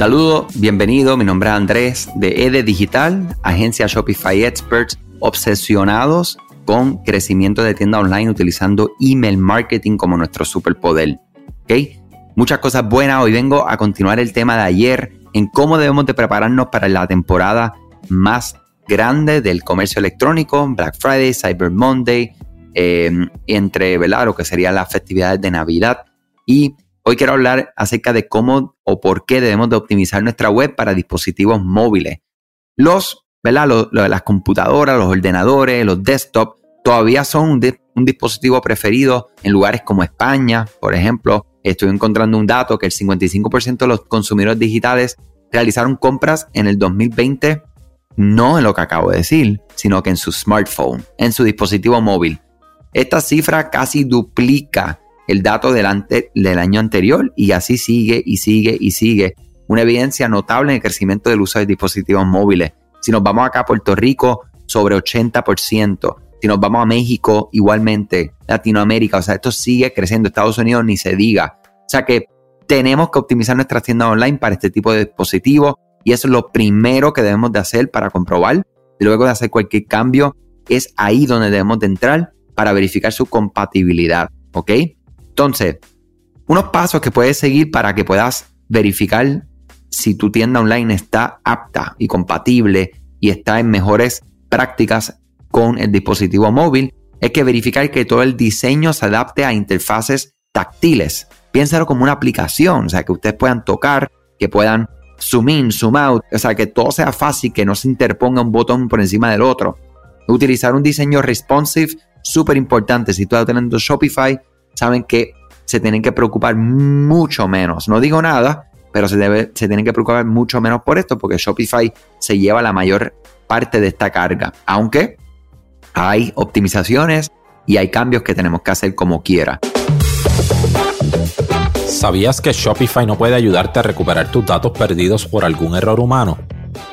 Saludos, bienvenido, mi nombre es Andrés de EDE Digital, agencia Shopify Experts, obsesionados con crecimiento de tienda online utilizando email marketing como nuestro superpoder. ¿Ok? Muchas cosas buenas, hoy vengo a continuar el tema de ayer en cómo debemos de prepararnos para la temporada más grande del comercio electrónico, Black Friday, Cyber Monday, eh, entre ¿verdad? lo que serían las festividades de Navidad y Hoy quiero hablar acerca de cómo o por qué debemos de optimizar nuestra web para dispositivos móviles. Los, ¿verdad? las computadoras, los ordenadores, los desktops todavía son un, dispositivo preferido en lugares como España, por ejemplo. Estoy encontrando un dato que el 55% de los consumidores digitales realizaron compras en el 2020, no en lo que acabo de decir, sino que en su smartphone, en su dispositivo móvil. Esta cifra casi duplica el dato del, del año anterior y así sigue y sigue y sigue. Una evidencia notable en el crecimiento del uso de dispositivos móviles. Si nos vamos acá a Puerto Rico, sobre 80%. Si nos vamos a México, igualmente. Latinoamérica, o sea, esto sigue creciendo. Estados Unidos ni se diga. O sea que tenemos que optimizar nuestras tiendas online para este tipo de dispositivos y eso es lo primero que debemos de hacer para comprobar. Luego de hacer cualquier cambio, es ahí donde debemos de entrar para verificar su compatibilidad. ¿Ok? Entonces, unos pasos que puedes seguir para que puedas verificar si tu tienda online está apta y compatible y está en mejores prácticas con el dispositivo móvil es que verificar que todo el diseño se adapte a interfaces táctiles. Piénsalo como una aplicación, o sea, que ustedes puedan tocar, que puedan zoom in, zoom out, o sea, que todo sea fácil, que no se interponga un botón por encima del otro. Utilizar un diseño responsive, súper importante. Si tú estás teniendo Shopify, saben que se tienen que preocupar mucho menos. No digo nada, pero se, debe, se tienen que preocupar mucho menos por esto porque Shopify se lleva la mayor parte de esta carga. Aunque hay optimizaciones y hay cambios que tenemos que hacer como quiera. ¿Sabías que Shopify no puede ayudarte a recuperar tus datos perdidos por algún error humano?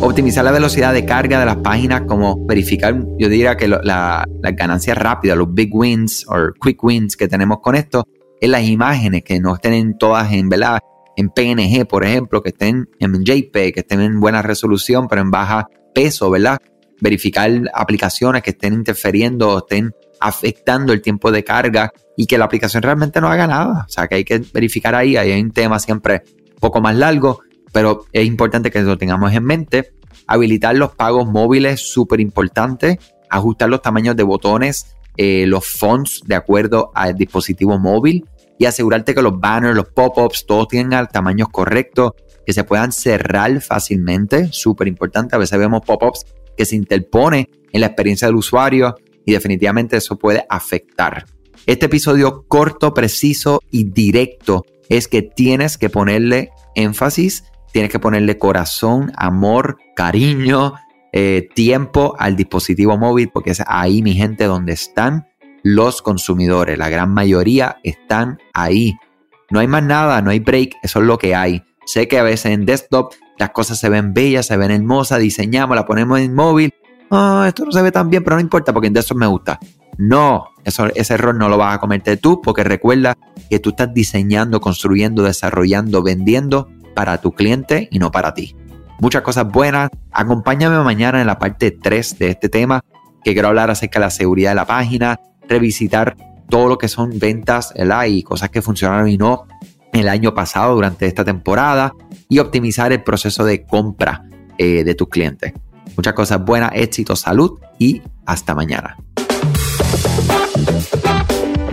optimizar la velocidad de carga de las páginas, como verificar, yo diría que las ganancias rápidas, los big wins o quick wins que tenemos con esto, en las imágenes, que no estén todas en, en PNG, por ejemplo, que estén en JPEG, que estén en buena resolución, pero en baja peso, ¿verdad? Verificar aplicaciones que estén interfiriendo o estén afectando el tiempo de carga y que la aplicación realmente no haga nada. O sea, que hay que verificar ahí, hay un tema siempre un poco más largo, pero es importante que lo tengamos en mente. Habilitar los pagos móviles, súper importante. Ajustar los tamaños de botones, eh, los fonts de acuerdo al dispositivo móvil y asegurarte que los banners, los pop-ups, todos tengan tamaños correctos, que se puedan cerrar fácilmente, súper importante. A veces vemos pop-ups que se interpone en la experiencia del usuario y definitivamente eso puede afectar. Este episodio corto, preciso y directo es que tienes que ponerle énfasis tienes que ponerle corazón, amor, cariño, eh, tiempo al dispositivo móvil, porque es ahí, mi gente, donde están los consumidores. La gran mayoría están ahí. No hay más nada, no hay break, eso es lo que hay. Sé que a veces en desktop las cosas se ven bellas, se ven hermosas, diseñamos, la ponemos en móvil. Ah, esto no se ve tan bien, pero no importa porque en desktop me gusta. No, ese error no lo vas a cometer tú porque recuerda que tú estás diseñando, construyendo, desarrollando, vendiendo para tu cliente y no para ti. Muchas cosas buenas. Acompáñame mañana en la parte 3 de este tema, que quiero hablar acerca de la seguridad de la página, revisitar todo lo que son ventas y cosas que funcionaron y no el año pasado durante esta temporada y optimizar el proceso de compra eh, de tus clientes. Muchas cosas buenas, éxito, salud y hasta mañana.